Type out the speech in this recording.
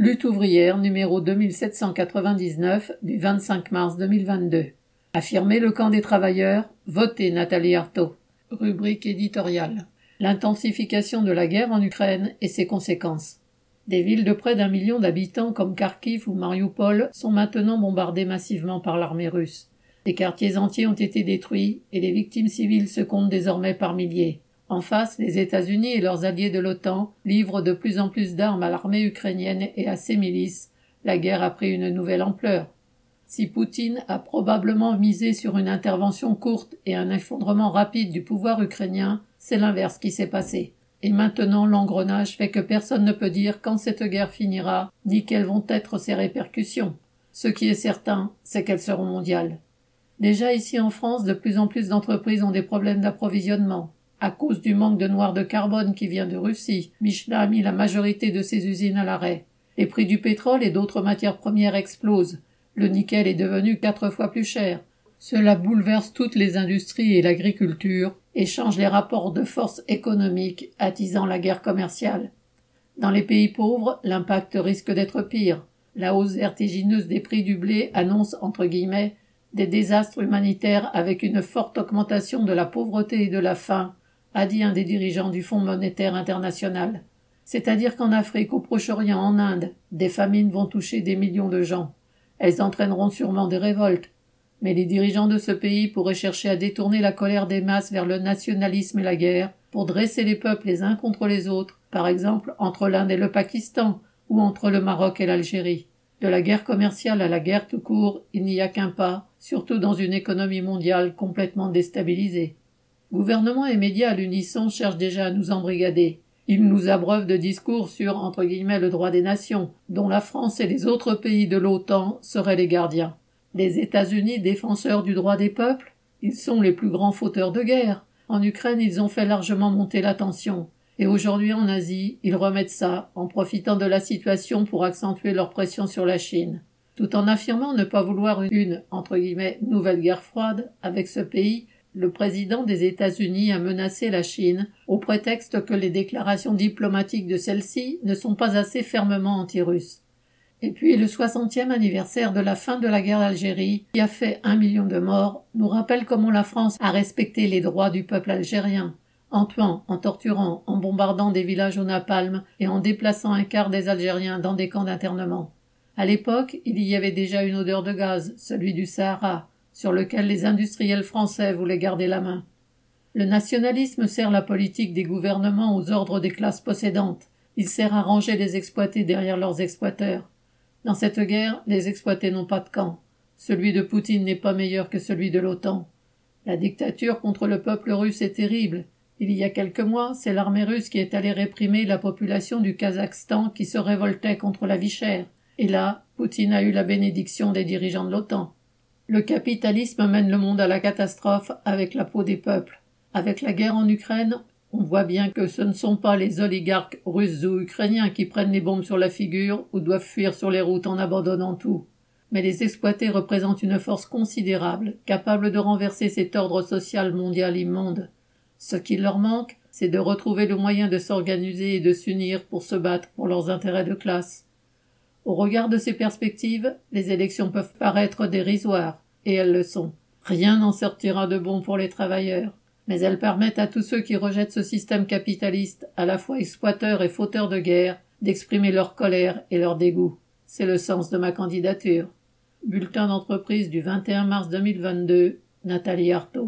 Lutte ouvrière numéro 2799 du 25 mars 2022. Affirmer le camp des travailleurs, votez Nathalie Arthaud. Rubrique éditoriale. L'intensification de la guerre en Ukraine et ses conséquences. Des villes de près d'un million d'habitants comme Kharkiv ou Mariupol sont maintenant bombardées massivement par l'armée russe. Des quartiers entiers ont été détruits et les victimes civiles se comptent désormais par milliers. En face, les États-Unis et leurs alliés de l'OTAN livrent de plus en plus d'armes à l'armée ukrainienne et à ses milices. La guerre a pris une nouvelle ampleur. Si Poutine a probablement misé sur une intervention courte et un effondrement rapide du pouvoir ukrainien, c'est l'inverse qui s'est passé. Et maintenant l'engrenage fait que personne ne peut dire quand cette guerre finira, ni quelles vont être ses répercussions. Ce qui est certain, c'est qu'elles seront mondiales. Déjà ici en France, de plus en plus d'entreprises ont des problèmes d'approvisionnement. À cause du manque de noir de carbone qui vient de Russie, Michelin a mis la majorité de ses usines à l'arrêt. Les prix du pétrole et d'autres matières premières explosent. Le nickel est devenu quatre fois plus cher. Cela bouleverse toutes les industries et l'agriculture et change les rapports de force économiques, attisant la guerre commerciale. Dans les pays pauvres, l'impact risque d'être pire. La hausse vertigineuse des prix du blé annonce, entre guillemets, des désastres humanitaires avec une forte augmentation de la pauvreté et de la faim, a dit un des dirigeants du Fonds monétaire international. C'est-à-dire qu'en Afrique, au Proche-Orient, en Inde, des famines vont toucher des millions de gens. Elles entraîneront sûrement des révoltes. Mais les dirigeants de ce pays pourraient chercher à détourner la colère des masses vers le nationalisme et la guerre, pour dresser les peuples les uns contre les autres, par exemple entre l'Inde et le Pakistan, ou entre le Maroc et l'Algérie. De la guerre commerciale à la guerre tout court, il n'y a qu'un pas, surtout dans une économie mondiale complètement déstabilisée. Gouvernement et médias à l'unisson cherchent déjà à nous embrigader. Ils nous abreuvent de discours sur entre guillemets le droit des nations, dont la France et les autres pays de l'OTAN seraient les gardiens. Les États-Unis défenseurs du droit des peuples, ils sont les plus grands fauteurs de guerre. En Ukraine, ils ont fait largement monter la tension. Et aujourd'hui en Asie, ils remettent ça, en profitant de la situation pour accentuer leur pression sur la Chine. Tout en affirmant ne pas vouloir une, entre guillemets, nouvelle guerre froide avec ce pays, le président des États-Unis a menacé la Chine au prétexte que les déclarations diplomatiques de celle-ci ne sont pas assez fermement anti-russes. Et puis le soixantième anniversaire de la fin de la guerre d'Algérie, qui a fait un million de morts, nous rappelle comment la France a respecté les droits du peuple algérien, en tuant, en torturant, en bombardant des villages au napalm et en déplaçant un quart des Algériens dans des camps d'internement. À l'époque, il y avait déjà une odeur de gaz, celui du Sahara, sur lequel les industriels français voulaient garder la main. Le nationalisme sert la politique des gouvernements aux ordres des classes possédantes. Il sert à ranger les exploités derrière leurs exploiteurs. Dans cette guerre, les exploités n'ont pas de camp. Celui de Poutine n'est pas meilleur que celui de l'OTAN. La dictature contre le peuple russe est terrible. Il y a quelques mois, c'est l'armée russe qui est allée réprimer la population du Kazakhstan qui se révoltait contre la vie chère. Et là, Poutine a eu la bénédiction des dirigeants de l'OTAN. Le capitalisme mène le monde à la catastrophe avec la peau des peuples. Avec la guerre en Ukraine, on voit bien que ce ne sont pas les oligarques russes ou ukrainiens qui prennent les bombes sur la figure ou doivent fuir sur les routes en abandonnant tout. Mais les exploités représentent une force considérable, capable de renverser cet ordre social mondial immonde. Ce qui leur manque, c'est de retrouver le moyen de s'organiser et de s'unir pour se battre pour leurs intérêts de classe. Au regard de ces perspectives, les élections peuvent paraître dérisoires, et elles le sont. Rien n'en sortira de bon pour les travailleurs, mais elles permettent à tous ceux qui rejettent ce système capitaliste, à la fois exploiteur et fauteur de guerre, d'exprimer leur colère et leur dégoût. C'est le sens de ma candidature. Bulletin d'entreprise du 21 mars 2022, Nathalie Artaud.